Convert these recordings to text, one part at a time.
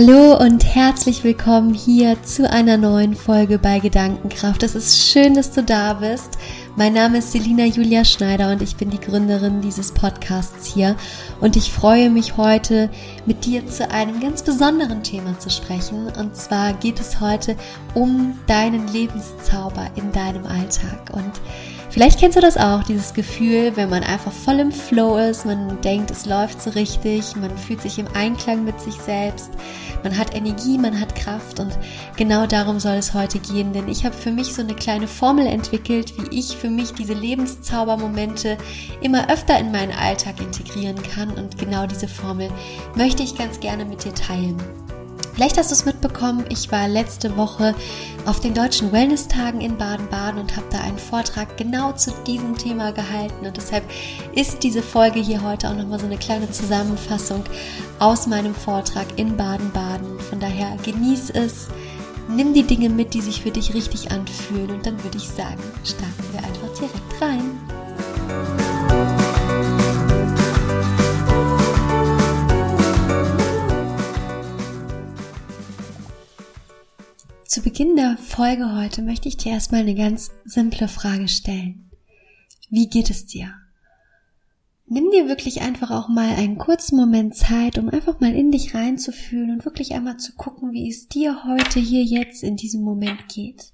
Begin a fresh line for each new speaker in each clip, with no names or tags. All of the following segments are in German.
Hallo und herzlich willkommen hier zu einer neuen Folge bei Gedankenkraft. Es ist schön, dass du da bist. Mein Name ist Selina Julia Schneider und ich bin die Gründerin dieses Podcasts hier. Und ich freue mich heute mit dir zu einem ganz besonderen Thema zu sprechen. Und zwar geht es heute um deinen Lebenszauber in deinem Alltag. Und Vielleicht kennst du das auch, dieses Gefühl, wenn man einfach voll im Flow ist, man denkt, es läuft so richtig, man fühlt sich im Einklang mit sich selbst, man hat Energie, man hat Kraft und genau darum soll es heute gehen, denn ich habe für mich so eine kleine Formel entwickelt, wie ich für mich diese Lebenszaubermomente immer öfter in meinen Alltag integrieren kann und genau diese Formel möchte ich ganz gerne mit dir teilen. Vielleicht hast du es mitbekommen, ich war letzte Woche auf den deutschen Wellness-Tagen in Baden-Baden und habe da einen Vortrag genau zu diesem Thema gehalten. Und deshalb ist diese Folge hier heute auch nochmal so eine kleine Zusammenfassung aus meinem Vortrag in Baden-Baden. Von daher genieß es, nimm die Dinge mit, die sich für dich richtig anfühlen. Und dann würde ich sagen, starten wir einfach direkt rein. Zu Beginn der Folge heute möchte ich dir erstmal eine ganz simple Frage stellen. Wie geht es dir? Nimm dir wirklich einfach auch mal einen kurzen Moment Zeit, um einfach mal in dich reinzufühlen und wirklich einmal zu gucken, wie es dir heute hier jetzt in diesem Moment geht.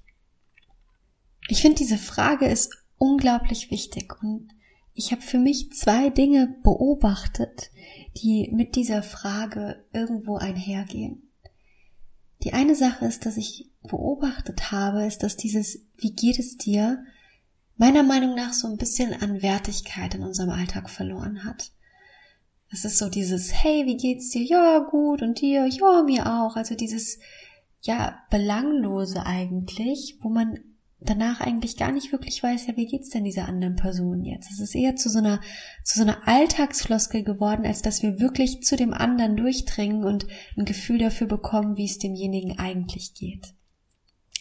Ich finde, diese Frage ist unglaublich wichtig und ich habe für mich zwei Dinge beobachtet, die mit dieser Frage irgendwo einhergehen. Die eine Sache ist, dass ich beobachtet habe, ist, dass dieses Wie geht es dir meiner Meinung nach so ein bisschen an Wertigkeit in unserem Alltag verloren hat. Es ist so dieses Hey, wie geht's dir? Ja, gut und dir? Ja, mir auch. Also dieses ja belanglose eigentlich, wo man danach eigentlich gar nicht wirklich weiß, ja, wie geht's denn dieser anderen Person jetzt? Es ist eher zu so einer, zu so einer Alltagsfloskel geworden, als dass wir wirklich zu dem anderen durchdringen und ein Gefühl dafür bekommen, wie es demjenigen eigentlich geht.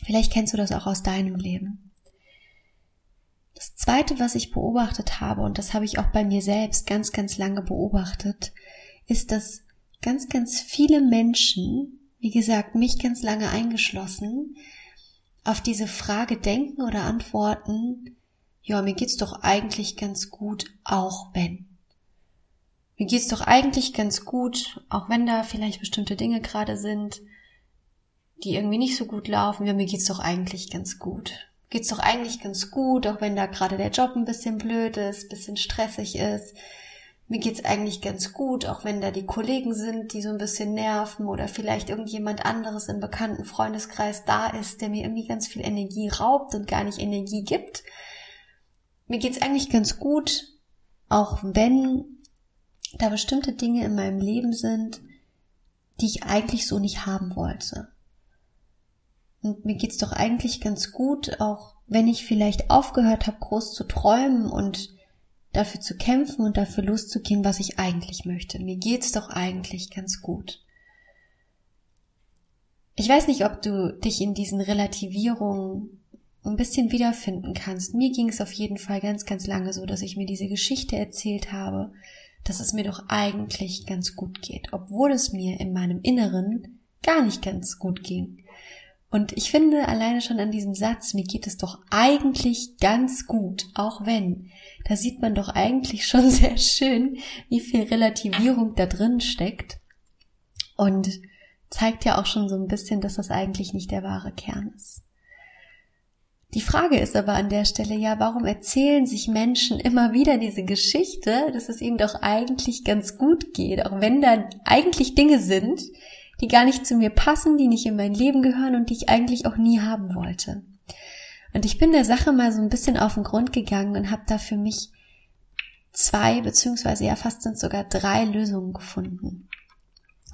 Vielleicht kennst du das auch aus deinem Leben. Das zweite, was ich beobachtet habe, und das habe ich auch bei mir selbst ganz, ganz lange beobachtet, ist, dass ganz, ganz viele Menschen, wie gesagt, mich ganz lange eingeschlossen, auf diese Frage denken oder antworten, ja, mir geht's doch eigentlich ganz gut, auch wenn. Mir geht's doch eigentlich ganz gut, auch wenn da vielleicht bestimmte Dinge gerade sind, die irgendwie nicht so gut laufen. Ja, mir geht's doch eigentlich ganz gut. Geht's doch eigentlich ganz gut, auch wenn da gerade der Job ein bisschen blöd ist, bisschen stressig ist mir geht's eigentlich ganz gut, auch wenn da die Kollegen sind, die so ein bisschen nerven oder vielleicht irgendjemand anderes im bekannten Freundeskreis da ist, der mir irgendwie ganz viel Energie raubt und gar nicht Energie gibt. Mir geht's eigentlich ganz gut, auch wenn da bestimmte Dinge in meinem Leben sind, die ich eigentlich so nicht haben wollte. Und mir geht's doch eigentlich ganz gut, auch wenn ich vielleicht aufgehört habe, groß zu träumen und dafür zu kämpfen und dafür loszugehen, was ich eigentlich möchte. Mir geht's doch eigentlich ganz gut. Ich weiß nicht, ob du dich in diesen Relativierungen ein bisschen wiederfinden kannst. Mir ging es auf jeden Fall ganz, ganz lange so, dass ich mir diese Geschichte erzählt habe, dass es mir doch eigentlich ganz gut geht, obwohl es mir in meinem Inneren gar nicht ganz gut ging. Und ich finde alleine schon an diesem Satz, mir geht es doch eigentlich ganz gut, auch wenn, da sieht man doch eigentlich schon sehr schön, wie viel Relativierung da drin steckt. Und zeigt ja auch schon so ein bisschen, dass das eigentlich nicht der wahre Kern ist. Die Frage ist aber an der Stelle ja, warum erzählen sich Menschen immer wieder diese Geschichte, dass es ihnen doch eigentlich ganz gut geht, auch wenn da eigentlich Dinge sind, die gar nicht zu mir passen, die nicht in mein Leben gehören und die ich eigentlich auch nie haben wollte. Und ich bin der Sache mal so ein bisschen auf den Grund gegangen und habe da für mich zwei, beziehungsweise ja fast sind sogar drei Lösungen gefunden.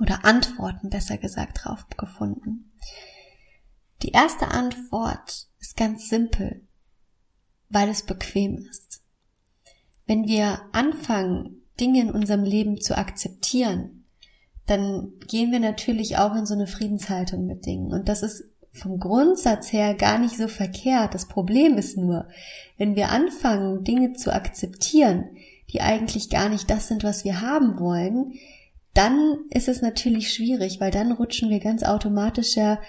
Oder Antworten, besser gesagt, drauf gefunden. Die erste Antwort ist ganz simpel, weil es bequem ist. Wenn wir anfangen, Dinge in unserem Leben zu akzeptieren, dann gehen wir natürlich auch in so eine Friedenshaltung mit Dingen. Und das ist vom Grundsatz her gar nicht so verkehrt. Das Problem ist nur, wenn wir anfangen, Dinge zu akzeptieren, die eigentlich gar nicht das sind, was wir haben wollen, dann ist es natürlich schwierig, weil dann rutschen wir ganz automatisch ja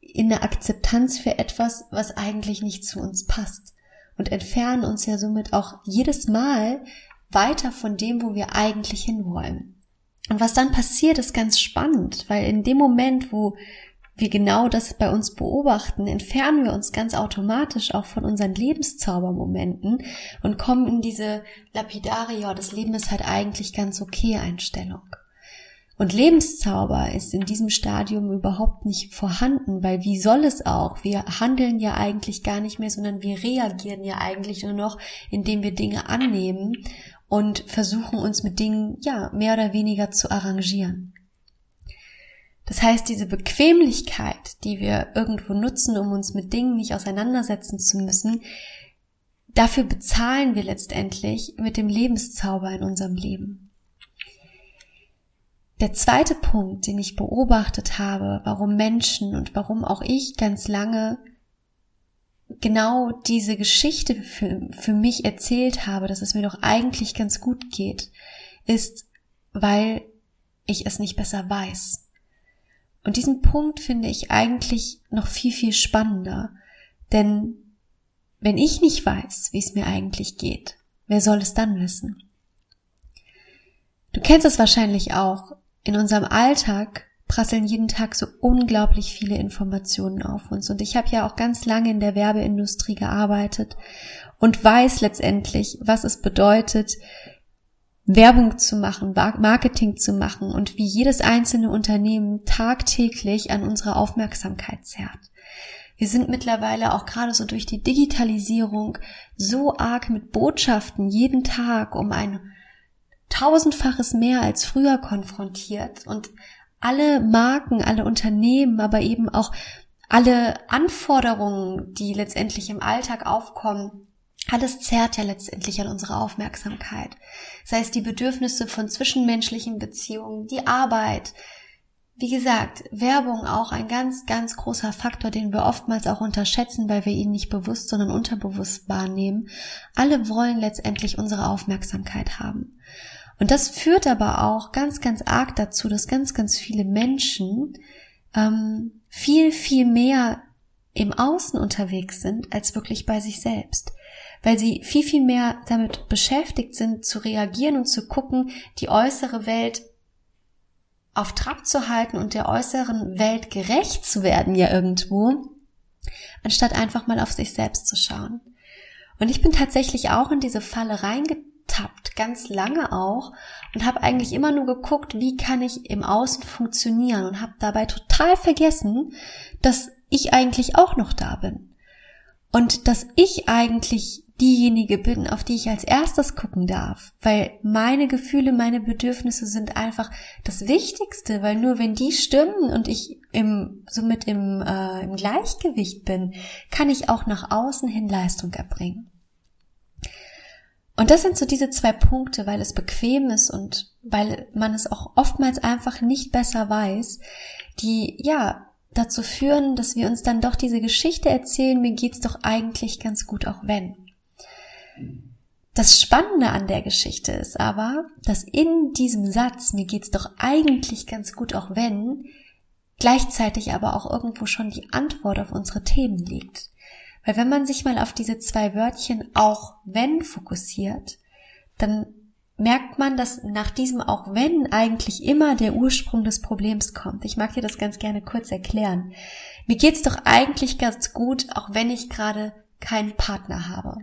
in eine Akzeptanz für etwas, was eigentlich nicht zu uns passt und entfernen uns ja somit auch jedes Mal weiter von dem, wo wir eigentlich hinwollen. Und was dann passiert, ist ganz spannend, weil in dem Moment, wo wir genau das bei uns beobachten, entfernen wir uns ganz automatisch auch von unseren Lebenszaubermomenten und kommen in diese lapidare, ja, das Leben ist halt eigentlich ganz okay Einstellung. Und Lebenszauber ist in diesem Stadium überhaupt nicht vorhanden, weil wie soll es auch? Wir handeln ja eigentlich gar nicht mehr, sondern wir reagieren ja eigentlich nur noch, indem wir Dinge annehmen und versuchen uns mit Dingen, ja, mehr oder weniger zu arrangieren. Das heißt, diese Bequemlichkeit, die wir irgendwo nutzen, um uns mit Dingen nicht auseinandersetzen zu müssen, dafür bezahlen wir letztendlich mit dem Lebenszauber in unserem Leben. Der zweite Punkt, den ich beobachtet habe, warum Menschen und warum auch ich ganz lange genau diese Geschichte für, für mich erzählt habe, dass es mir doch eigentlich ganz gut geht, ist, weil ich es nicht besser weiß. Und diesen Punkt finde ich eigentlich noch viel, viel spannender. Denn wenn ich nicht weiß, wie es mir eigentlich geht, wer soll es dann wissen? Du kennst es wahrscheinlich auch. In unserem Alltag prasseln jeden Tag so unglaublich viele Informationen auf uns. Und ich habe ja auch ganz lange in der Werbeindustrie gearbeitet und weiß letztendlich, was es bedeutet, Werbung zu machen, Marketing zu machen und wie jedes einzelne Unternehmen tagtäglich an unsere Aufmerksamkeit zerrt. Wir sind mittlerweile auch gerade so durch die Digitalisierung so arg mit Botschaften jeden Tag um ein tausendfaches mehr als früher konfrontiert und alle Marken, alle Unternehmen, aber eben auch alle Anforderungen, die letztendlich im Alltag aufkommen, alles zerrt ja letztendlich an unserer Aufmerksamkeit. Sei es die Bedürfnisse von zwischenmenschlichen Beziehungen, die Arbeit. Wie gesagt, Werbung auch ein ganz, ganz großer Faktor, den wir oftmals auch unterschätzen, weil wir ihn nicht bewusst, sondern unterbewusst wahrnehmen. Alle wollen letztendlich unsere Aufmerksamkeit haben. Und das führt aber auch ganz, ganz arg dazu, dass ganz, ganz viele Menschen ähm, viel, viel mehr im Außen unterwegs sind als wirklich bei sich selbst weil sie viel, viel mehr damit beschäftigt sind, zu reagieren und zu gucken, die äußere Welt auf Trab zu halten und der äußeren Welt gerecht zu werden ja irgendwo, anstatt einfach mal auf sich selbst zu schauen. Und ich bin tatsächlich auch in diese Falle reingetappt, ganz lange auch, und habe eigentlich immer nur geguckt, wie kann ich im Außen funktionieren und habe dabei total vergessen, dass ich eigentlich auch noch da bin. Und dass ich eigentlich diejenige bin, auf die ich als erstes gucken darf, weil meine Gefühle, meine Bedürfnisse sind einfach das Wichtigste, weil nur wenn die stimmen und ich im, somit im, äh, im Gleichgewicht bin, kann ich auch nach außen hin Leistung erbringen. Und das sind so diese zwei Punkte, weil es bequem ist und weil man es auch oftmals einfach nicht besser weiß, die, ja, dazu führen, dass wir uns dann doch diese Geschichte erzählen, mir geht's doch eigentlich ganz gut, auch wenn. Das Spannende an der Geschichte ist aber, dass in diesem Satz, mir geht's doch eigentlich ganz gut, auch wenn, gleichzeitig aber auch irgendwo schon die Antwort auf unsere Themen liegt. Weil wenn man sich mal auf diese zwei Wörtchen auch wenn fokussiert, dann merkt man, dass nach diesem auch wenn eigentlich immer der Ursprung des Problems kommt. Ich mag dir das ganz gerne kurz erklären. Mir geht's doch eigentlich ganz gut, auch wenn ich gerade keinen Partner habe.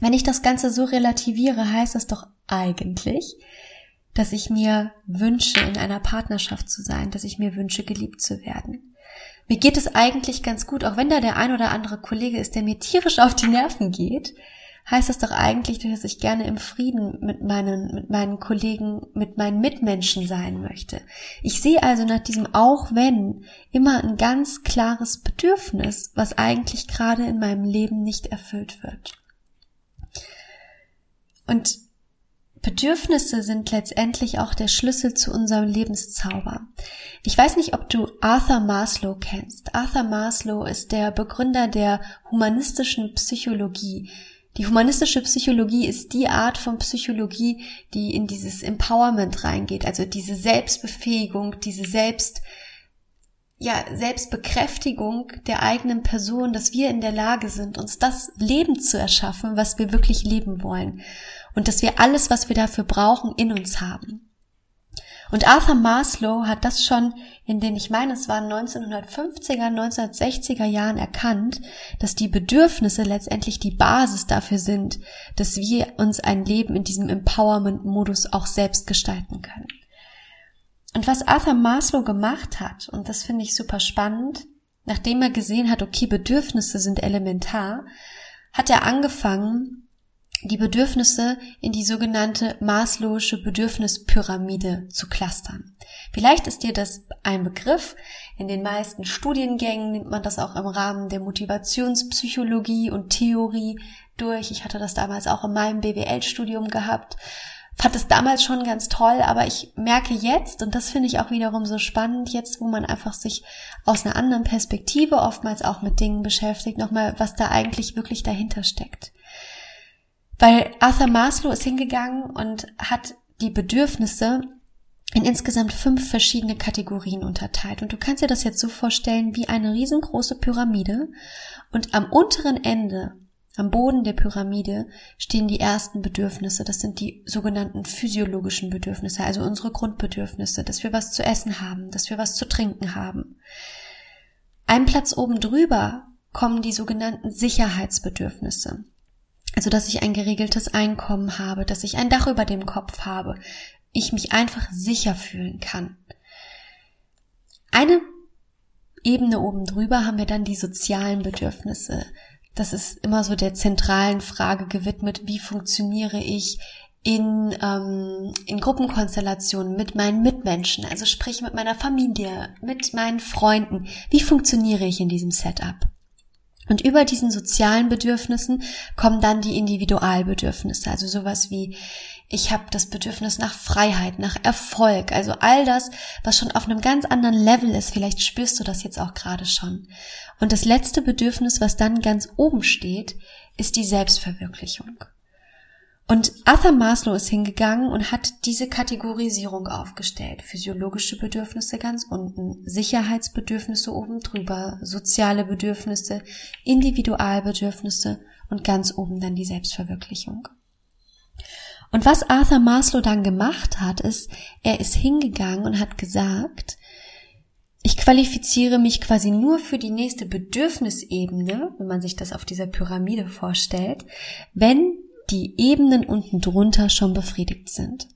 Wenn ich das Ganze so relativiere, heißt das doch eigentlich, dass ich mir wünsche, in einer Partnerschaft zu sein, dass ich mir wünsche, geliebt zu werden. Mir geht es eigentlich ganz gut, auch wenn da der ein oder andere Kollege ist, der mir tierisch auf die Nerven geht, heißt das doch eigentlich, dass ich gerne im Frieden mit meinen, mit meinen Kollegen, mit meinen Mitmenschen sein möchte. Ich sehe also nach diesem auch wenn immer ein ganz klares Bedürfnis, was eigentlich gerade in meinem Leben nicht erfüllt wird. Und Bedürfnisse sind letztendlich auch der Schlüssel zu unserem Lebenszauber. Ich weiß nicht, ob du Arthur Maslow kennst. Arthur Maslow ist der Begründer der humanistischen Psychologie. Die humanistische Psychologie ist die Art von Psychologie, die in dieses Empowerment reingeht, also diese Selbstbefähigung, diese Selbst, ja, Selbstbekräftigung der eigenen Person, dass wir in der Lage sind, uns das Leben zu erschaffen, was wir wirklich leben wollen. Und dass wir alles, was wir dafür brauchen, in uns haben. Und Arthur Maslow hat das schon in den, ich meine, es waren 1950er, 1960er Jahren erkannt, dass die Bedürfnisse letztendlich die Basis dafür sind, dass wir uns ein Leben in diesem Empowerment-Modus auch selbst gestalten können. Und was Arthur Maslow gemacht hat, und das finde ich super spannend, nachdem er gesehen hat, okay, Bedürfnisse sind elementar, hat er angefangen, die Bedürfnisse in die sogenannte Maslow'sche Bedürfnispyramide zu clustern. Vielleicht ist dir das ein Begriff. In den meisten Studiengängen nimmt man das auch im Rahmen der Motivationspsychologie und Theorie durch. Ich hatte das damals auch in meinem BWL-Studium gehabt. Fand es damals schon ganz toll, aber ich merke jetzt, und das finde ich auch wiederum so spannend, jetzt, wo man einfach sich aus einer anderen Perspektive oftmals auch mit Dingen beschäftigt, nochmal, was da eigentlich wirklich dahinter steckt. Weil Arthur Maslow ist hingegangen und hat die Bedürfnisse in insgesamt fünf verschiedene Kategorien unterteilt. Und du kannst dir das jetzt so vorstellen wie eine riesengroße Pyramide. Und am unteren Ende, am Boden der Pyramide, stehen die ersten Bedürfnisse. Das sind die sogenannten physiologischen Bedürfnisse, also unsere Grundbedürfnisse, dass wir was zu essen haben, dass wir was zu trinken haben. Ein Platz oben drüber kommen die sogenannten Sicherheitsbedürfnisse. Also, dass ich ein geregeltes Einkommen habe, dass ich ein Dach über dem Kopf habe, ich mich einfach sicher fühlen kann. Eine Ebene oben drüber haben wir dann die sozialen Bedürfnisse. Das ist immer so der zentralen Frage gewidmet, wie funktioniere ich in, ähm, in Gruppenkonstellationen mit meinen Mitmenschen, also sprich mit meiner Familie, mit meinen Freunden. Wie funktioniere ich in diesem Setup? Und über diesen sozialen Bedürfnissen kommen dann die Individualbedürfnisse, also sowas wie ich habe das Bedürfnis nach Freiheit, nach Erfolg, also all das, was schon auf einem ganz anderen Level ist. Vielleicht spürst du das jetzt auch gerade schon. Und das letzte Bedürfnis, was dann ganz oben steht, ist die Selbstverwirklichung. Und Arthur Maslow ist hingegangen und hat diese Kategorisierung aufgestellt. Physiologische Bedürfnisse ganz unten, Sicherheitsbedürfnisse oben drüber, soziale Bedürfnisse, Individualbedürfnisse und ganz oben dann die Selbstverwirklichung. Und was Arthur Maslow dann gemacht hat, ist, er ist hingegangen und hat gesagt, ich qualifiziere mich quasi nur für die nächste Bedürfnisebene, wenn man sich das auf dieser Pyramide vorstellt, wenn die Ebenen unten drunter schon befriedigt sind.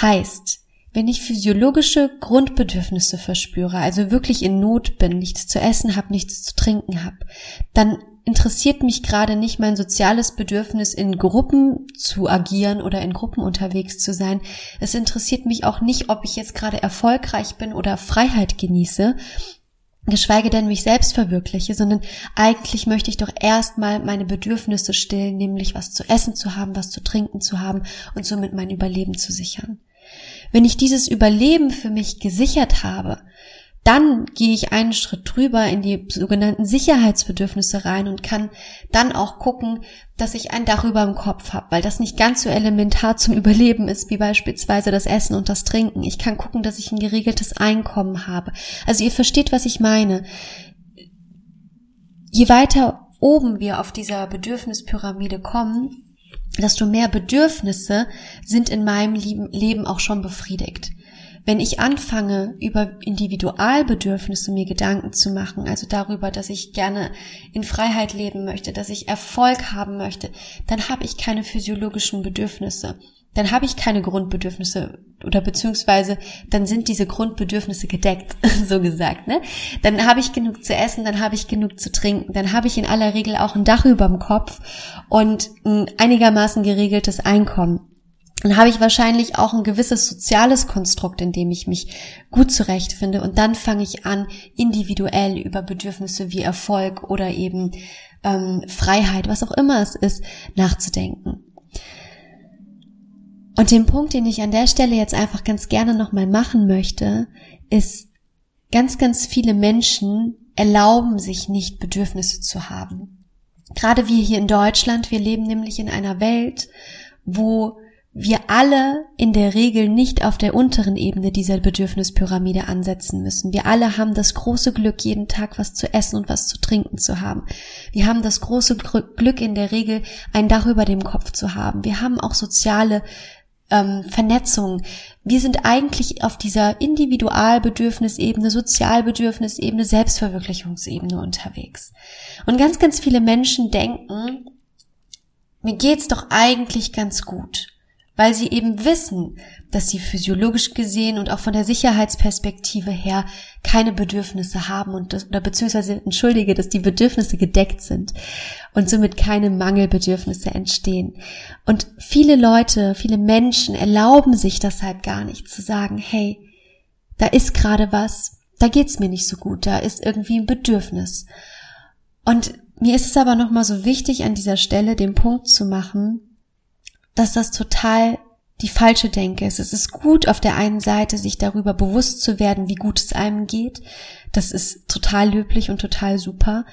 Heißt, wenn ich physiologische Grundbedürfnisse verspüre, also wirklich in Not bin, nichts zu essen habe, nichts zu trinken habe, dann interessiert mich gerade nicht mein soziales Bedürfnis, in Gruppen zu agieren oder in Gruppen unterwegs zu sein. Es interessiert mich auch nicht, ob ich jetzt gerade erfolgreich bin oder Freiheit genieße, geschweige denn mich selbst verwirkliche, sondern eigentlich möchte ich doch erstmal meine Bedürfnisse stillen, nämlich was zu essen zu haben, was zu trinken zu haben und somit mein Überleben zu sichern. Wenn ich dieses Überleben für mich gesichert habe, dann gehe ich einen Schritt drüber in die sogenannten Sicherheitsbedürfnisse rein und kann dann auch gucken, dass ich ein Dach über dem Kopf habe, weil das nicht ganz so elementar zum Überleben ist, wie beispielsweise das Essen und das Trinken. Ich kann gucken, dass ich ein geregeltes Einkommen habe. Also ihr versteht, was ich meine. Je weiter oben wir auf dieser Bedürfnispyramide kommen, desto mehr Bedürfnisse sind in meinem Leben auch schon befriedigt. Wenn ich anfange, über Individualbedürfnisse mir Gedanken zu machen, also darüber, dass ich gerne in Freiheit leben möchte, dass ich Erfolg haben möchte, dann habe ich keine physiologischen Bedürfnisse. Dann habe ich keine Grundbedürfnisse oder beziehungsweise dann sind diese Grundbedürfnisse gedeckt, so gesagt. Ne? Dann habe ich genug zu essen, dann habe ich genug zu trinken, dann habe ich in aller Regel auch ein Dach über dem Kopf und ein einigermaßen geregeltes Einkommen dann habe ich wahrscheinlich auch ein gewisses soziales Konstrukt, in dem ich mich gut zurechtfinde. Und dann fange ich an, individuell über Bedürfnisse wie Erfolg oder eben ähm, Freiheit, was auch immer es ist, nachzudenken. Und den Punkt, den ich an der Stelle jetzt einfach ganz gerne nochmal machen möchte, ist, ganz, ganz viele Menschen erlauben sich nicht, Bedürfnisse zu haben. Gerade wir hier in Deutschland, wir leben nämlich in einer Welt, wo wir alle in der Regel nicht auf der unteren Ebene dieser Bedürfnispyramide ansetzen müssen. Wir alle haben das große Glück, jeden Tag was zu essen und was zu trinken zu haben. Wir haben das große Glück in der Regel, ein Dach über dem Kopf zu haben. Wir haben auch soziale ähm, Vernetzung. Wir sind eigentlich auf dieser Individualbedürfnisebene, Sozialbedürfnisebene, Selbstverwirklichungsebene unterwegs. Und ganz, ganz viele Menschen denken, mir geht's doch eigentlich ganz gut weil sie eben wissen, dass sie physiologisch gesehen und auch von der Sicherheitsperspektive her keine Bedürfnisse haben und das, oder beziehungsweise entschuldige, dass die Bedürfnisse gedeckt sind und somit keine Mangelbedürfnisse entstehen. Und viele Leute, viele Menschen erlauben sich deshalb gar nicht zu sagen, hey, da ist gerade was, da geht's mir nicht so gut, da ist irgendwie ein Bedürfnis. Und mir ist es aber nochmal so wichtig, an dieser Stelle den Punkt zu machen, dass das total die falsche Denke ist. Es ist gut auf der einen Seite, sich darüber bewusst zu werden, wie gut es einem geht. Das ist total löblich und total super.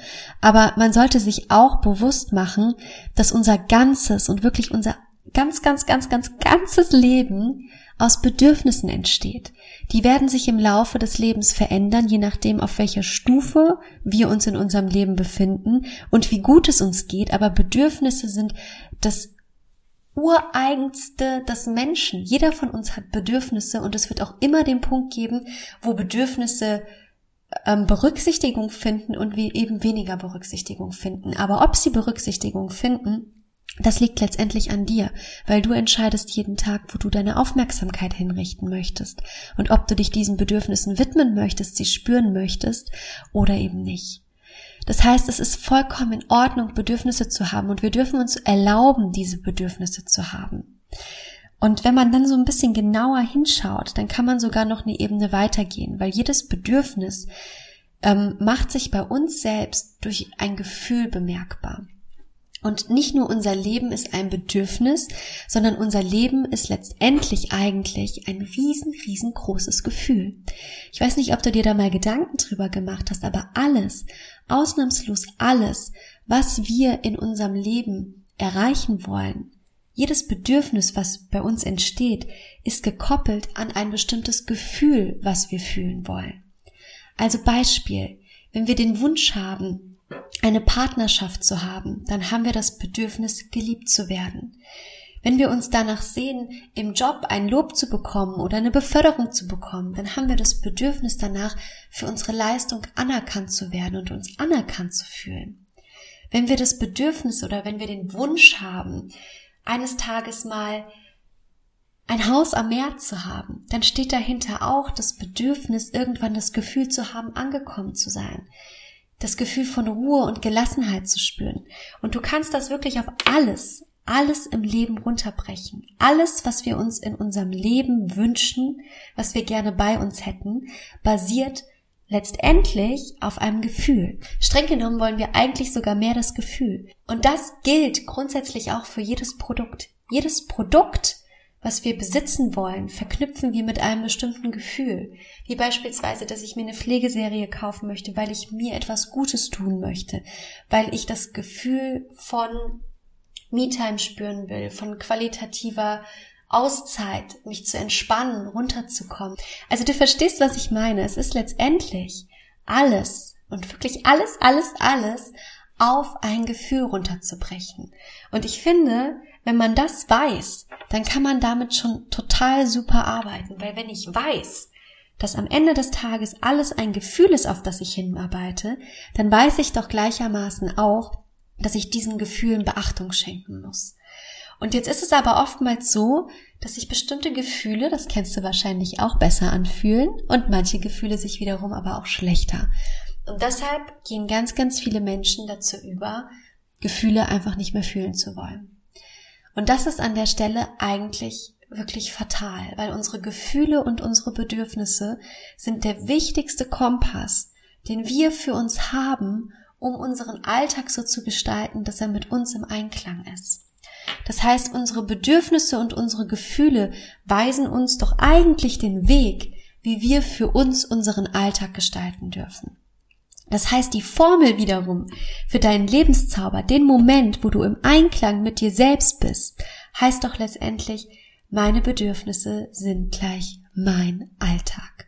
Aber man sollte sich auch bewusst machen, dass unser ganzes und wirklich unser ganz, ganz, ganz, ganz, ganzes Leben aus Bedürfnissen entsteht. Die werden sich im Laufe des Lebens verändern, je nachdem, auf welcher Stufe wir uns in unserem Leben befinden und wie gut es uns geht. Aber Bedürfnisse sind das ureigenste des Menschen. Jeder von uns hat Bedürfnisse und es wird auch immer den Punkt geben, wo Bedürfnisse ähm, Berücksichtigung finden und wir eben weniger Berücksichtigung finden. Aber ob sie Berücksichtigung finden, das liegt letztendlich an dir, weil du entscheidest jeden Tag, wo du deine Aufmerksamkeit hinrichten möchtest und ob du dich diesen Bedürfnissen widmen möchtest, sie spüren möchtest oder eben nicht. Das heißt, es ist vollkommen in Ordnung, Bedürfnisse zu haben und wir dürfen uns erlauben, diese Bedürfnisse zu haben. Und wenn man dann so ein bisschen genauer hinschaut, dann kann man sogar noch eine Ebene weitergehen, weil jedes Bedürfnis ähm, macht sich bei uns selbst durch ein Gefühl bemerkbar. Und nicht nur unser Leben ist ein Bedürfnis, sondern unser Leben ist letztendlich eigentlich ein riesen, riesengroßes Gefühl. Ich weiß nicht, ob du dir da mal Gedanken drüber gemacht hast, aber alles, ausnahmslos alles, was wir in unserem Leben erreichen wollen, jedes Bedürfnis, was bei uns entsteht, ist gekoppelt an ein bestimmtes Gefühl, was wir fühlen wollen. Also Beispiel, wenn wir den Wunsch haben, eine Partnerschaft zu haben, dann haben wir das Bedürfnis, geliebt zu werden. Wenn wir uns danach sehen, im Job ein Lob zu bekommen oder eine Beförderung zu bekommen, dann haben wir das Bedürfnis danach, für unsere Leistung anerkannt zu werden und uns anerkannt zu fühlen. Wenn wir das Bedürfnis oder wenn wir den Wunsch haben, eines Tages mal ein Haus am Meer zu haben, dann steht dahinter auch das Bedürfnis, irgendwann das Gefühl zu haben, angekommen zu sein das Gefühl von Ruhe und Gelassenheit zu spüren. Und du kannst das wirklich auf alles, alles im Leben runterbrechen. Alles, was wir uns in unserem Leben wünschen, was wir gerne bei uns hätten, basiert letztendlich auf einem Gefühl. Streng genommen wollen wir eigentlich sogar mehr das Gefühl. Und das gilt grundsätzlich auch für jedes Produkt. Jedes Produkt was wir besitzen wollen, verknüpfen wir mit einem bestimmten Gefühl. Wie beispielsweise, dass ich mir eine Pflegeserie kaufen möchte, weil ich mir etwas Gutes tun möchte, weil ich das Gefühl von Me-Time spüren will, von qualitativer Auszeit, mich zu entspannen, runterzukommen. Also du verstehst, was ich meine. Es ist letztendlich alles und wirklich alles, alles, alles auf ein Gefühl runterzubrechen. Und ich finde, wenn man das weiß, dann kann man damit schon total super arbeiten, weil wenn ich weiß, dass am Ende des Tages alles ein Gefühl ist, auf das ich hinarbeite, dann weiß ich doch gleichermaßen auch, dass ich diesen Gefühlen Beachtung schenken muss. Und jetzt ist es aber oftmals so, dass sich bestimmte Gefühle, das kennst du wahrscheinlich auch, besser anfühlen und manche Gefühle sich wiederum aber auch schlechter. Und deshalb gehen ganz, ganz viele Menschen dazu über, Gefühle einfach nicht mehr fühlen zu wollen. Und das ist an der Stelle eigentlich wirklich fatal, weil unsere Gefühle und unsere Bedürfnisse sind der wichtigste Kompass, den wir für uns haben, um unseren Alltag so zu gestalten, dass er mit uns im Einklang ist. Das heißt, unsere Bedürfnisse und unsere Gefühle weisen uns doch eigentlich den Weg, wie wir für uns unseren Alltag gestalten dürfen. Das heißt, die Formel wiederum für deinen Lebenszauber, den Moment, wo du im Einklang mit dir selbst bist, heißt doch letztendlich, meine Bedürfnisse sind gleich mein Alltag.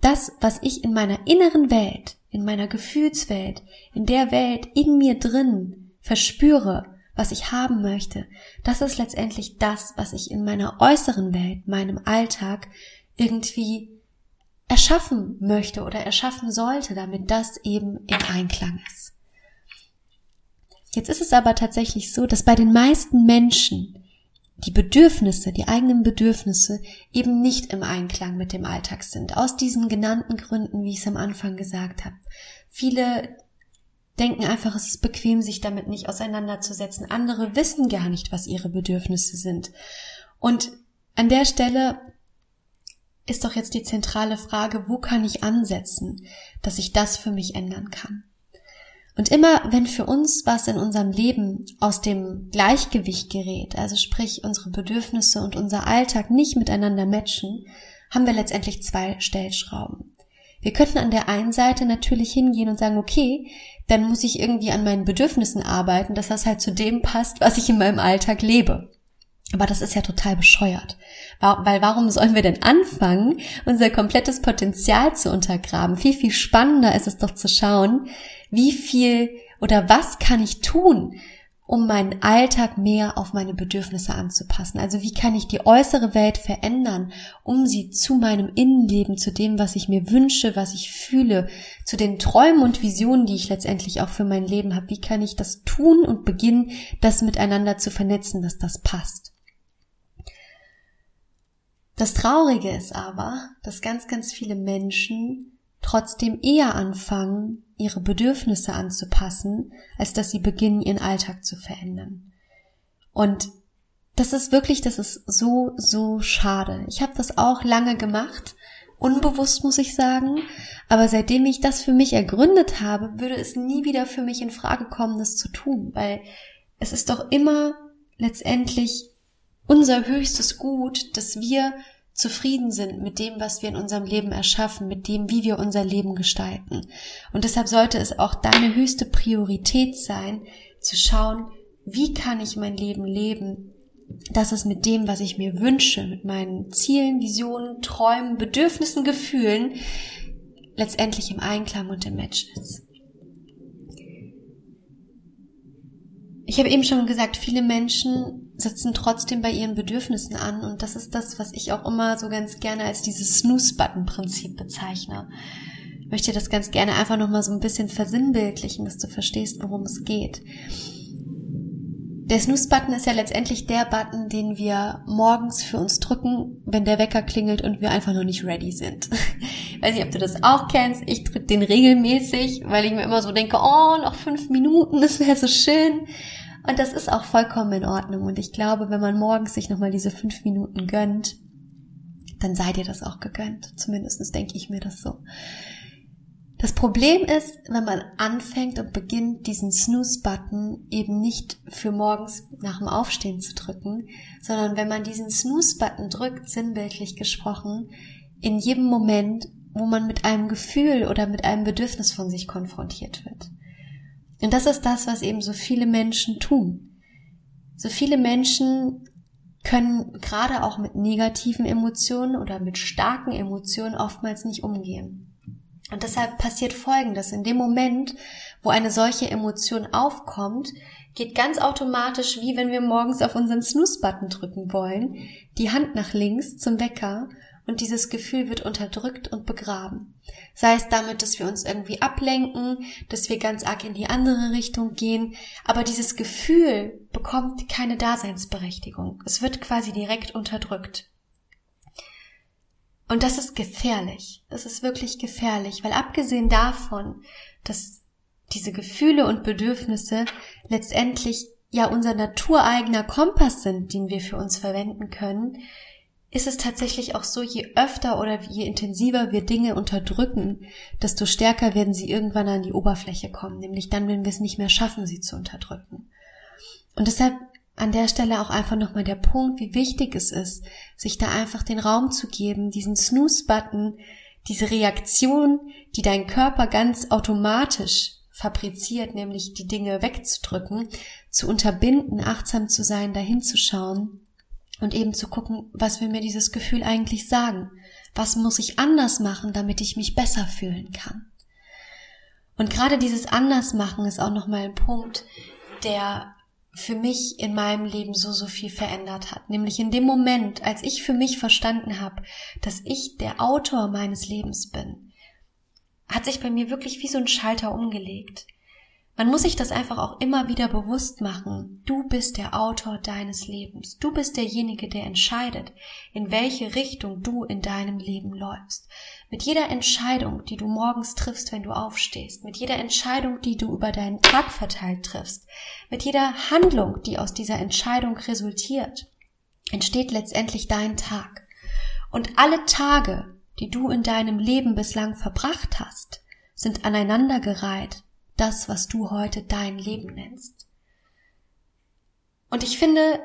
Das, was ich in meiner inneren Welt, in meiner Gefühlswelt, in der Welt in mir drin verspüre, was ich haben möchte, das ist letztendlich das, was ich in meiner äußeren Welt, meinem Alltag irgendwie erschaffen möchte oder erschaffen sollte, damit das eben in Einklang ist. Jetzt ist es aber tatsächlich so, dass bei den meisten Menschen die Bedürfnisse, die eigenen Bedürfnisse eben nicht im Einklang mit dem Alltag sind. Aus diesen genannten Gründen, wie ich es am Anfang gesagt habe. Viele denken einfach, es ist bequem, sich damit nicht auseinanderzusetzen. Andere wissen gar nicht, was ihre Bedürfnisse sind. Und an der Stelle ist doch jetzt die zentrale Frage, wo kann ich ansetzen, dass ich das für mich ändern kann? Und immer wenn für uns was in unserem Leben aus dem Gleichgewicht gerät, also sprich unsere Bedürfnisse und unser Alltag nicht miteinander matchen, haben wir letztendlich zwei Stellschrauben. Wir könnten an der einen Seite natürlich hingehen und sagen, okay, dann muss ich irgendwie an meinen Bedürfnissen arbeiten, dass das halt zu dem passt, was ich in meinem Alltag lebe. Aber das ist ja total bescheuert. Weil warum sollen wir denn anfangen, unser komplettes Potenzial zu untergraben? Viel, viel spannender ist es doch zu schauen, wie viel oder was kann ich tun, um meinen Alltag mehr auf meine Bedürfnisse anzupassen. Also wie kann ich die äußere Welt verändern, um sie zu meinem Innenleben, zu dem, was ich mir wünsche, was ich fühle, zu den Träumen und Visionen, die ich letztendlich auch für mein Leben habe. Wie kann ich das tun und beginnen, das miteinander zu vernetzen, dass das passt? Das Traurige ist aber, dass ganz, ganz viele Menschen trotzdem eher anfangen, ihre Bedürfnisse anzupassen, als dass sie beginnen, ihren Alltag zu verändern. Und das ist wirklich, das ist so, so schade. Ich habe das auch lange gemacht, unbewusst muss ich sagen, aber seitdem ich das für mich ergründet habe, würde es nie wieder für mich in Frage kommen, das zu tun, weil es ist doch immer letztendlich unser höchstes Gut, dass wir zufrieden sind mit dem, was wir in unserem Leben erschaffen, mit dem, wie wir unser Leben gestalten. Und deshalb sollte es auch deine höchste Priorität sein, zu schauen, wie kann ich mein Leben leben, dass es mit dem, was ich mir wünsche, mit meinen Zielen, Visionen, Träumen, Bedürfnissen, Gefühlen, letztendlich im Einklang und im Match ist. Ich habe eben schon gesagt, viele Menschen sitzen trotzdem bei ihren Bedürfnissen an und das ist das, was ich auch immer so ganz gerne als dieses Snooze-Button-Prinzip bezeichne. Ich möchte das ganz gerne einfach nochmal so ein bisschen versinnbildlichen, dass du verstehst, worum es geht. Der Snooze-Button ist ja letztendlich der Button, den wir morgens für uns drücken, wenn der Wecker klingelt und wir einfach noch nicht ready sind. Weiß nicht, ob du das auch kennst. Ich drücke den regelmäßig, weil ich mir immer so denke, oh, noch fünf Minuten, das wäre so schön. Und das ist auch vollkommen in Ordnung. Und ich glaube, wenn man morgens sich nochmal diese fünf Minuten gönnt, dann sei dir das auch gegönnt. Zumindest denke ich mir das so. Das Problem ist, wenn man anfängt und beginnt, diesen Snooze-Button eben nicht für morgens nach dem Aufstehen zu drücken, sondern wenn man diesen Snooze-Button drückt, sinnbildlich gesprochen, in jedem Moment, wo man mit einem Gefühl oder mit einem Bedürfnis von sich konfrontiert wird. Und das ist das, was eben so viele Menschen tun. So viele Menschen können gerade auch mit negativen Emotionen oder mit starken Emotionen oftmals nicht umgehen. Und deshalb passiert Folgendes. In dem Moment, wo eine solche Emotion aufkommt, geht ganz automatisch, wie wenn wir morgens auf unseren Snooze-Button drücken wollen, die Hand nach links zum Wecker und dieses Gefühl wird unterdrückt und begraben. Sei es damit, dass wir uns irgendwie ablenken, dass wir ganz arg in die andere Richtung gehen, aber dieses Gefühl bekommt keine Daseinsberechtigung. Es wird quasi direkt unterdrückt. Und das ist gefährlich. Das ist wirklich gefährlich, weil abgesehen davon, dass diese Gefühle und Bedürfnisse letztendlich ja unser natureigener Kompass sind, den wir für uns verwenden können, ist es tatsächlich auch so, je öfter oder je intensiver wir Dinge unterdrücken, desto stärker werden sie irgendwann an die Oberfläche kommen, nämlich dann, wenn wir es nicht mehr schaffen, sie zu unterdrücken. Und deshalb an der Stelle auch einfach nochmal der Punkt, wie wichtig es ist, sich da einfach den Raum zu geben, diesen Snooze-Button, diese Reaktion, die dein Körper ganz automatisch fabriziert, nämlich die Dinge wegzudrücken, zu unterbinden, achtsam zu sein, dahin zu schauen und eben zu gucken, was will mir dieses Gefühl eigentlich sagen? Was muss ich anders machen, damit ich mich besser fühlen kann? Und gerade dieses Andersmachen ist auch nochmal ein Punkt, der für mich in meinem Leben so, so viel verändert hat. Nämlich in dem Moment, als ich für mich verstanden habe, dass ich der Autor meines Lebens bin, hat sich bei mir wirklich wie so ein Schalter umgelegt. Man muss sich das einfach auch immer wieder bewusst machen. Du bist der Autor deines Lebens. Du bist derjenige, der entscheidet, in welche Richtung du in deinem Leben läufst. Mit jeder Entscheidung, die du morgens triffst, wenn du aufstehst, mit jeder Entscheidung, die du über deinen Tag verteilt triffst, mit jeder Handlung, die aus dieser Entscheidung resultiert, entsteht letztendlich dein Tag. Und alle Tage, die du in deinem Leben bislang verbracht hast, sind aneinandergereiht das, was du heute dein Leben nennst. Und ich finde,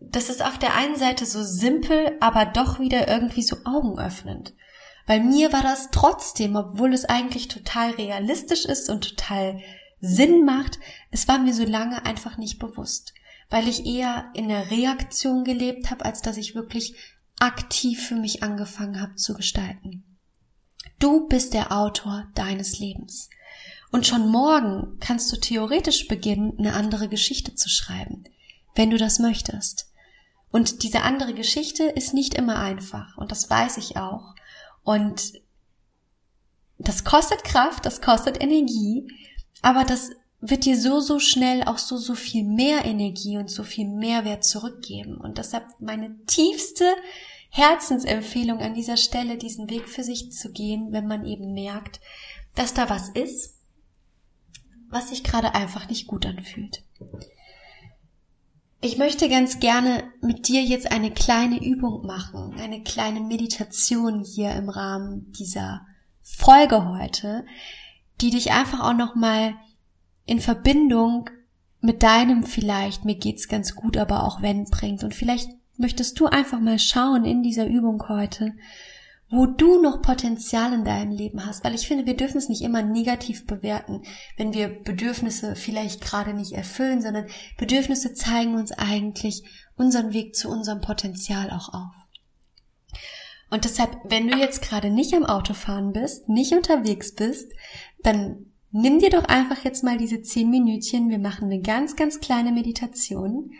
das ist auf der einen Seite so simpel, aber doch wieder irgendwie so augenöffnend. Bei mir war das trotzdem, obwohl es eigentlich total realistisch ist und total Sinn macht, es war mir so lange einfach nicht bewusst, weil ich eher in der Reaktion gelebt habe, als dass ich wirklich aktiv für mich angefangen habe zu gestalten. Du bist der Autor deines Lebens. Und schon morgen kannst du theoretisch beginnen, eine andere Geschichte zu schreiben, wenn du das möchtest. Und diese andere Geschichte ist nicht immer einfach und das weiß ich auch. Und das kostet Kraft, das kostet Energie, aber das wird dir so, so schnell auch so, so viel mehr Energie und so viel Mehrwert zurückgeben. Und deshalb meine tiefste Herzensempfehlung an dieser Stelle, diesen Weg für sich zu gehen, wenn man eben merkt, dass da was ist, was sich gerade einfach nicht gut anfühlt. Ich möchte ganz gerne mit dir jetzt eine kleine Übung machen, eine kleine Meditation hier im Rahmen dieser Folge heute, die dich einfach auch nochmal in Verbindung mit deinem vielleicht, mir geht's ganz gut, aber auch wenn bringt. Und vielleicht möchtest du einfach mal schauen in dieser Übung heute, wo du noch Potenzial in deinem Leben hast, weil ich finde, wir dürfen es nicht immer negativ bewerten, wenn wir Bedürfnisse vielleicht gerade nicht erfüllen, sondern Bedürfnisse zeigen uns eigentlich unseren Weg zu unserem Potenzial auch auf. Und deshalb, wenn du jetzt gerade nicht am Autofahren bist, nicht unterwegs bist, dann nimm dir doch einfach jetzt mal diese zehn Minütchen. Wir machen eine ganz, ganz kleine Meditation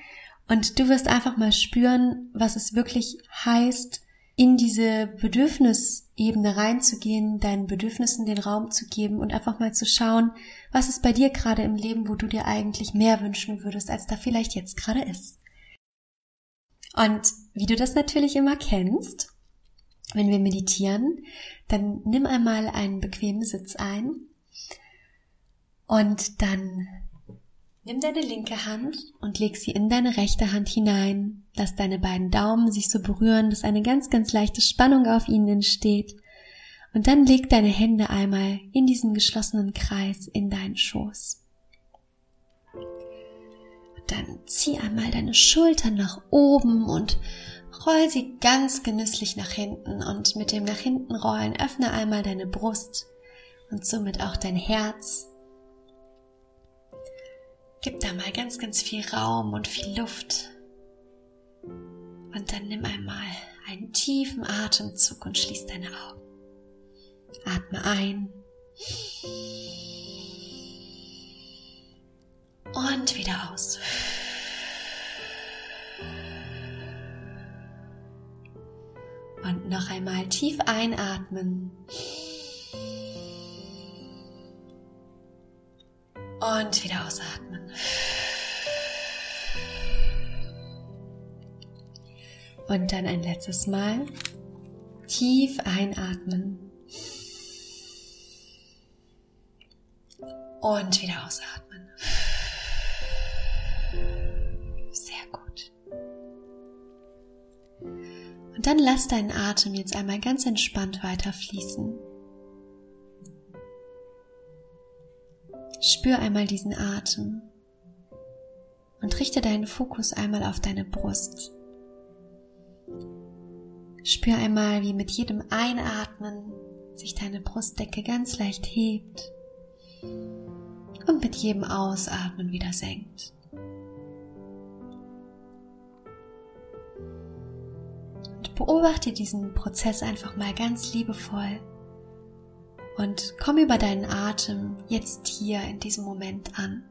und du wirst einfach mal spüren, was es wirklich heißt, in diese Bedürfnisebene reinzugehen, deinen Bedürfnissen den Raum zu geben und einfach mal zu schauen, was ist bei dir gerade im Leben, wo du dir eigentlich mehr wünschen würdest, als da vielleicht jetzt gerade ist. Und wie du das natürlich immer kennst, wenn wir meditieren, dann nimm einmal einen bequemen Sitz ein und dann Nimm deine linke Hand und leg sie in deine rechte Hand hinein. Lass deine beiden Daumen sich so berühren, dass eine ganz, ganz leichte Spannung auf ihnen entsteht. Und dann leg deine Hände einmal in diesen geschlossenen Kreis in deinen Schoß. Dann zieh einmal deine Schultern nach oben und roll sie ganz genüsslich nach hinten. Und mit dem nach hinten rollen öffne einmal deine Brust und somit auch dein Herz Gib da mal ganz, ganz viel Raum und viel Luft. Und dann nimm einmal einen tiefen Atemzug und schließ deine Augen. Atme ein. Und wieder aus. Und noch einmal tief einatmen. Und wieder ausatmen. Und dann ein letztes Mal tief einatmen. Und wieder ausatmen. Sehr gut. Und dann lass deinen Atem jetzt einmal ganz entspannt weiter fließen. Spür einmal diesen Atem und richte deinen Fokus einmal auf deine Brust. Spür einmal, wie mit jedem Einatmen sich deine Brustdecke ganz leicht hebt und mit jedem Ausatmen wieder senkt. Und beobachte diesen Prozess einfach mal ganz liebevoll und komm über deinen Atem jetzt hier in diesem Moment an.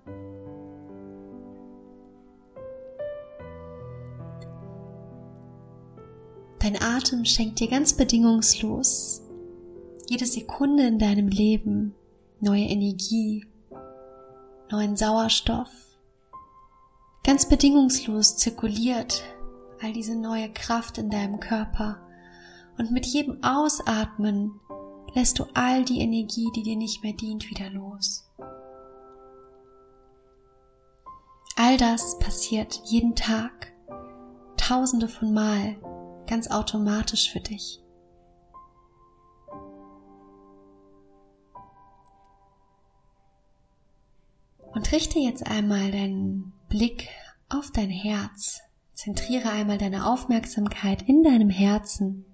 Dein Atem schenkt dir ganz bedingungslos jede Sekunde in deinem Leben neue Energie, neuen Sauerstoff. Ganz bedingungslos zirkuliert all diese neue Kraft in deinem Körper. Und mit jedem Ausatmen lässt du all die Energie, die dir nicht mehr dient, wieder los. All das passiert jeden Tag, tausende von Mal, ganz automatisch für dich. Und richte jetzt einmal deinen Blick auf dein Herz. Zentriere einmal deine Aufmerksamkeit in deinem Herzen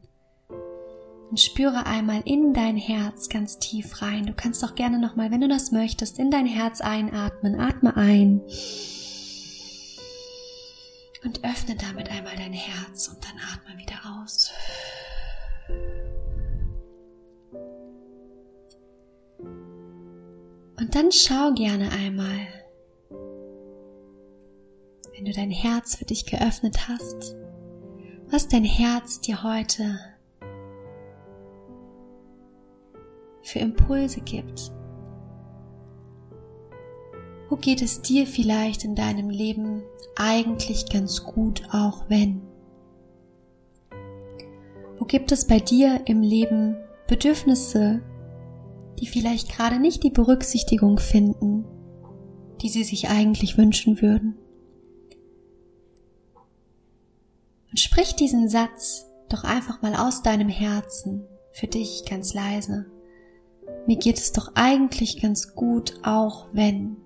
und spüre einmal in dein Herz ganz tief rein. Du kannst auch gerne nochmal, wenn du das möchtest, in dein Herz einatmen. Atme ein und öffne damit einmal dein Herz und dann atme wieder aus. Und dann schau gerne einmal, wenn du dein Herz für dich geöffnet hast, was dein Herz dir heute für Impulse gibt. Wo geht es dir vielleicht in deinem Leben eigentlich ganz gut, auch wenn? Wo gibt es bei dir im Leben Bedürfnisse, die vielleicht gerade nicht die Berücksichtigung finden, die sie sich eigentlich wünschen würden? Und sprich diesen Satz doch einfach mal aus deinem Herzen für dich ganz leise. Mir geht es doch eigentlich ganz gut, auch wenn.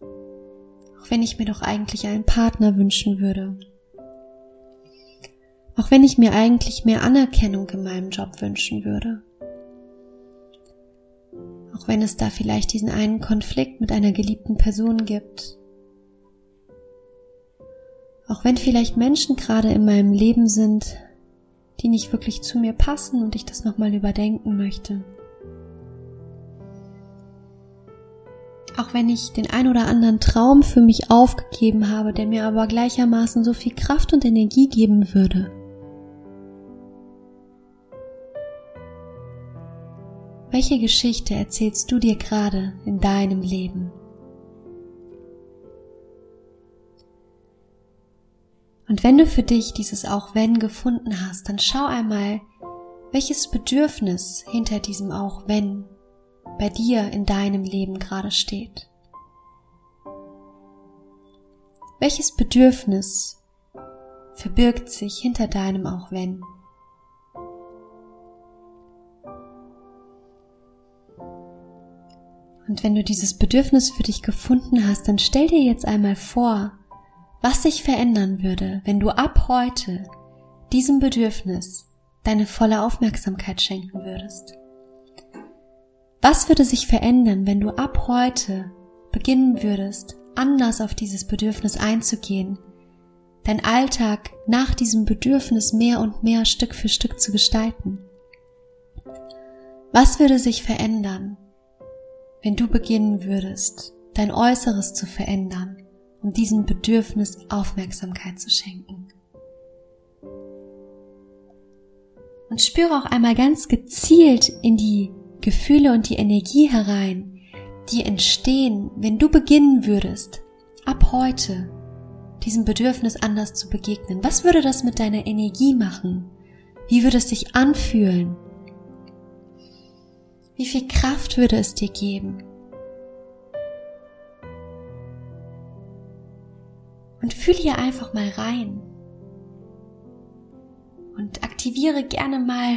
Auch wenn ich mir doch eigentlich einen Partner wünschen würde. Auch wenn ich mir eigentlich mehr Anerkennung in meinem Job wünschen würde. Auch wenn es da vielleicht diesen einen Konflikt mit einer geliebten Person gibt. Auch wenn vielleicht Menschen gerade in meinem Leben sind, die nicht wirklich zu mir passen und ich das nochmal überdenken möchte. Auch wenn ich den ein oder anderen Traum für mich aufgegeben habe, der mir aber gleichermaßen so viel Kraft und Energie geben würde. Welche Geschichte erzählst du dir gerade in deinem Leben? Und wenn du für dich dieses auch wenn gefunden hast, dann schau einmal, welches Bedürfnis hinter diesem auch wenn bei dir in deinem Leben gerade steht. Welches Bedürfnis verbirgt sich hinter deinem auch wenn? Und wenn du dieses Bedürfnis für dich gefunden hast, dann stell dir jetzt einmal vor, was sich verändern würde, wenn du ab heute diesem Bedürfnis deine volle Aufmerksamkeit schenken würdest. Was würde sich verändern, wenn du ab heute beginnen würdest, anders auf dieses Bedürfnis einzugehen, dein Alltag nach diesem Bedürfnis mehr und mehr Stück für Stück zu gestalten? Was würde sich verändern, wenn du beginnen würdest, dein Äußeres zu verändern, um diesem Bedürfnis Aufmerksamkeit zu schenken. Und spüre auch einmal ganz gezielt in die Gefühle und die Energie herein, die entstehen, wenn du beginnen würdest, ab heute diesem Bedürfnis anders zu begegnen. Was würde das mit deiner Energie machen? Wie würde es sich anfühlen? Wie viel Kraft würde es dir geben? Und fühle hier einfach mal rein. Und aktiviere gerne mal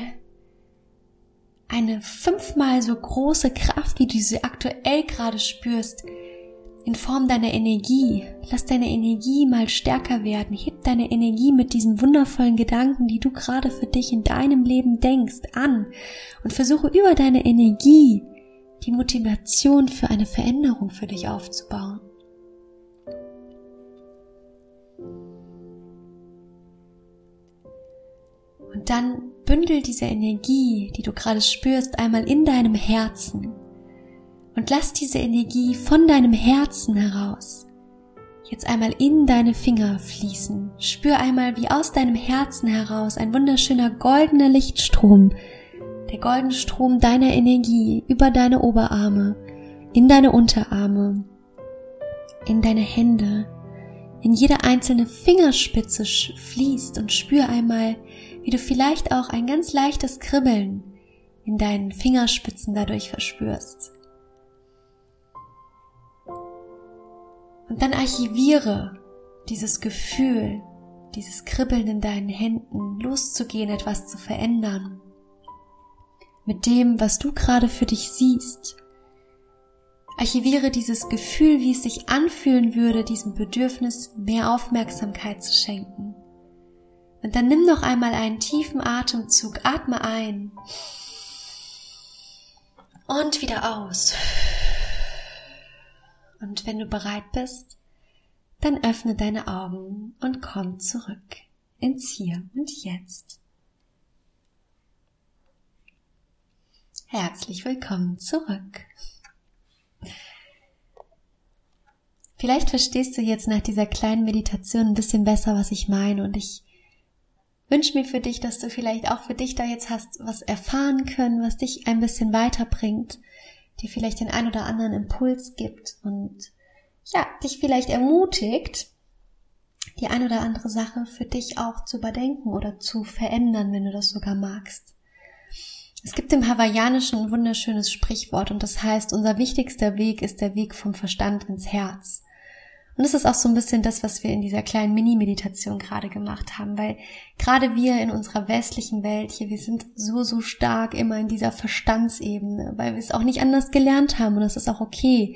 eine fünfmal so große Kraft, wie du sie aktuell gerade spürst, in Form deiner Energie. Lass deine Energie mal stärker werden. Heb deine Energie mit diesen wundervollen Gedanken, die du gerade für dich in deinem Leben denkst, an und versuche über deine Energie die Motivation für eine Veränderung für dich aufzubauen. Und dann bündel diese Energie, die du gerade spürst, einmal in deinem Herzen und lass diese Energie von deinem Herzen heraus jetzt einmal in deine Finger fließen. Spür einmal, wie aus deinem Herzen heraus ein wunderschöner goldener Lichtstrom, der goldene Strom deiner Energie über deine Oberarme, in deine Unterarme, in deine Hände, in jede einzelne Fingerspitze fließt und spür einmal, wie du vielleicht auch ein ganz leichtes Kribbeln in deinen Fingerspitzen dadurch verspürst. Und dann archiviere dieses Gefühl, dieses Kribbeln in deinen Händen, loszugehen, etwas zu verändern. Mit dem, was du gerade für dich siehst. Archiviere dieses Gefühl, wie es sich anfühlen würde, diesem Bedürfnis mehr Aufmerksamkeit zu schenken. Und dann nimm noch einmal einen tiefen Atemzug, atme ein und wieder aus. Und wenn du bereit bist, dann öffne deine Augen und komm zurück ins Hier und Jetzt. Herzlich willkommen zurück. Vielleicht verstehst du jetzt nach dieser kleinen Meditation ein bisschen besser, was ich meine und ich wünsche mir für dich, dass du vielleicht auch für dich da jetzt hast was erfahren können, was dich ein bisschen weiterbringt dir vielleicht den ein oder anderen Impuls gibt und ja, dich vielleicht ermutigt, die ein oder andere Sache für dich auch zu überdenken oder zu verändern, wenn du das sogar magst. Es gibt im Hawaiianischen ein wunderschönes Sprichwort und das heißt, unser wichtigster Weg ist der Weg vom Verstand ins Herz. Und das ist auch so ein bisschen das, was wir in dieser kleinen Mini-Meditation gerade gemacht haben, weil gerade wir in unserer westlichen Welt hier, wir sind so, so stark immer in dieser Verstandsebene, weil wir es auch nicht anders gelernt haben und das ist auch okay.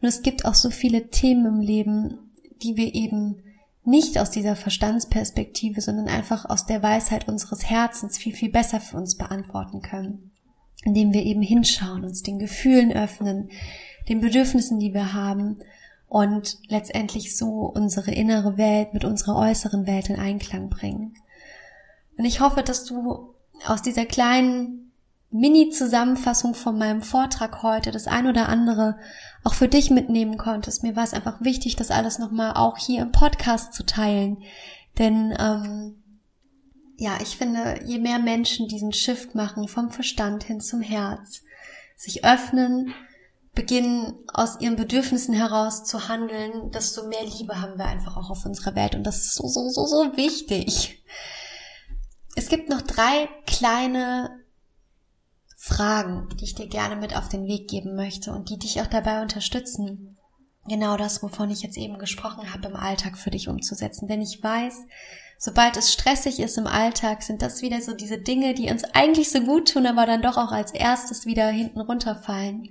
Nur es gibt auch so viele Themen im Leben, die wir eben nicht aus dieser Verstandsperspektive, sondern einfach aus der Weisheit unseres Herzens viel, viel besser für uns beantworten können. Indem wir eben hinschauen, uns den Gefühlen öffnen, den Bedürfnissen, die wir haben und letztendlich so unsere innere Welt mit unserer äußeren Welt in Einklang bringen. Und ich hoffe, dass du aus dieser kleinen Mini-Zusammenfassung von meinem Vortrag heute das ein oder andere auch für dich mitnehmen konntest. Mir war es einfach wichtig, das alles nochmal auch hier im Podcast zu teilen. Denn ähm, ja, ich finde, je mehr Menschen diesen Shift machen vom Verstand hin zum Herz, sich öffnen beginnen, aus ihren Bedürfnissen heraus zu handeln, desto mehr Liebe haben wir einfach auch auf unserer Welt. Und das ist so, so, so, so wichtig. Es gibt noch drei kleine Fragen, die ich dir gerne mit auf den Weg geben möchte und die dich auch dabei unterstützen, genau das, wovon ich jetzt eben gesprochen habe, im Alltag für dich umzusetzen. Denn ich weiß, sobald es stressig ist im Alltag, sind das wieder so diese Dinge, die uns eigentlich so gut tun, aber dann doch auch als erstes wieder hinten runterfallen.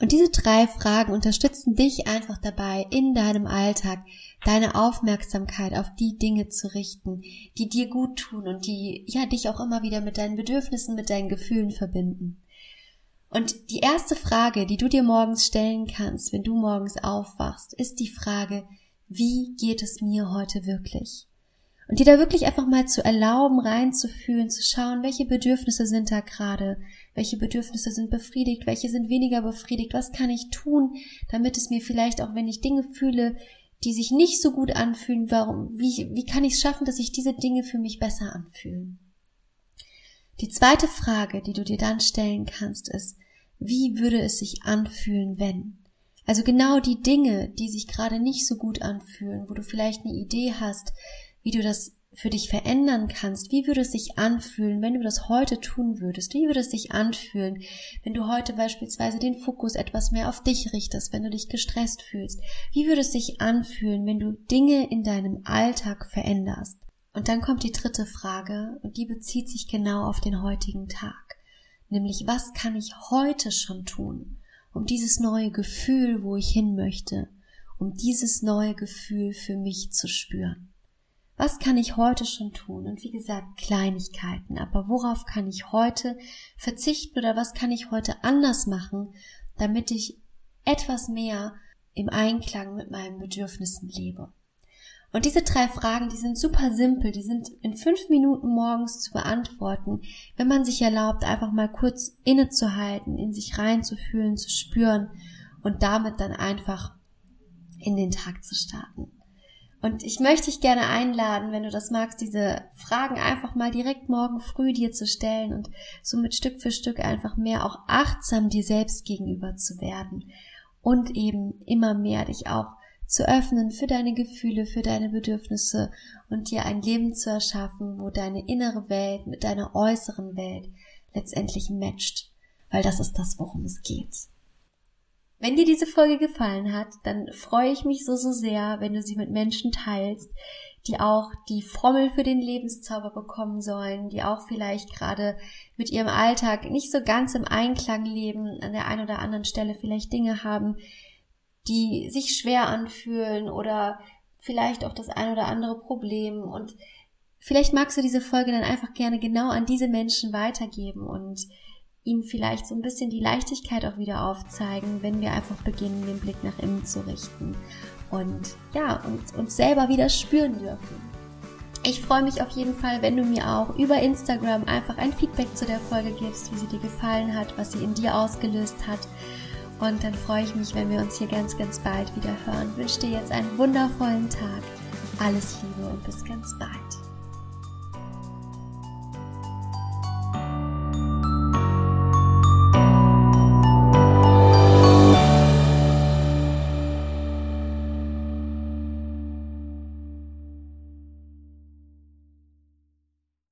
Und diese drei Fragen unterstützen dich einfach dabei, in deinem Alltag deine Aufmerksamkeit auf die Dinge zu richten, die dir gut tun und die, ja, dich auch immer wieder mit deinen Bedürfnissen, mit deinen Gefühlen verbinden. Und die erste Frage, die du dir morgens stellen kannst, wenn du morgens aufwachst, ist die Frage, wie geht es mir heute wirklich? Und dir da wirklich einfach mal zu erlauben, reinzufühlen, zu schauen, welche Bedürfnisse sind da gerade, welche Bedürfnisse sind befriedigt, welche sind weniger befriedigt, was kann ich tun, damit es mir vielleicht auch, wenn ich Dinge fühle, die sich nicht so gut anfühlen, warum, wie, wie kann ich es schaffen, dass sich diese Dinge für mich besser anfühlen? Die zweite Frage, die du dir dann stellen kannst, ist, wie würde es sich anfühlen, wenn? Also genau die Dinge, die sich gerade nicht so gut anfühlen, wo du vielleicht eine Idee hast, wie du das für dich verändern kannst. Wie würde es sich anfühlen, wenn du das heute tun würdest? Wie würde es sich anfühlen, wenn du heute beispielsweise den Fokus etwas mehr auf dich richtest, wenn du dich gestresst fühlst? Wie würde es sich anfühlen, wenn du Dinge in deinem Alltag veränderst? Und dann kommt die dritte Frage und die bezieht sich genau auf den heutigen Tag. Nämlich, was kann ich heute schon tun, um dieses neue Gefühl, wo ich hin möchte, um dieses neue Gefühl für mich zu spüren. Was kann ich heute schon tun? Und wie gesagt, Kleinigkeiten. Aber worauf kann ich heute verzichten oder was kann ich heute anders machen, damit ich etwas mehr im Einklang mit meinen Bedürfnissen lebe? Und diese drei Fragen, die sind super simpel, die sind in fünf Minuten morgens zu beantworten, wenn man sich erlaubt, einfach mal kurz innezuhalten, in sich reinzufühlen, zu spüren und damit dann einfach in den Tag zu starten. Und ich möchte dich gerne einladen, wenn du das magst, diese Fragen einfach mal direkt morgen früh dir zu stellen und somit Stück für Stück einfach mehr auch achtsam dir selbst gegenüber zu werden und eben immer mehr dich auch zu öffnen für deine Gefühle, für deine Bedürfnisse und dir ein Leben zu erschaffen, wo deine innere Welt mit deiner äußeren Welt letztendlich matcht, weil das ist das, worum es geht. Wenn dir diese Folge gefallen hat, dann freue ich mich so, so sehr, wenn du sie mit Menschen teilst, die auch die Formel für den Lebenszauber bekommen sollen, die auch vielleicht gerade mit ihrem Alltag nicht so ganz im Einklang leben, an der einen oder anderen Stelle vielleicht Dinge haben, die sich schwer anfühlen oder vielleicht auch das ein oder andere Problem. Und vielleicht magst du diese Folge dann einfach gerne genau an diese Menschen weitergeben und ihnen vielleicht so ein bisschen die Leichtigkeit auch wieder aufzeigen, wenn wir einfach beginnen, den Blick nach innen zu richten und ja, und uns selber wieder spüren dürfen. Ich freue mich auf jeden Fall, wenn du mir auch über Instagram einfach ein Feedback zu der Folge gibst, wie sie dir gefallen hat, was sie in dir ausgelöst hat. Und dann freue ich mich, wenn wir uns hier ganz, ganz bald wieder hören. Ich wünsche dir jetzt einen wundervollen Tag. Alles Liebe und bis ganz bald.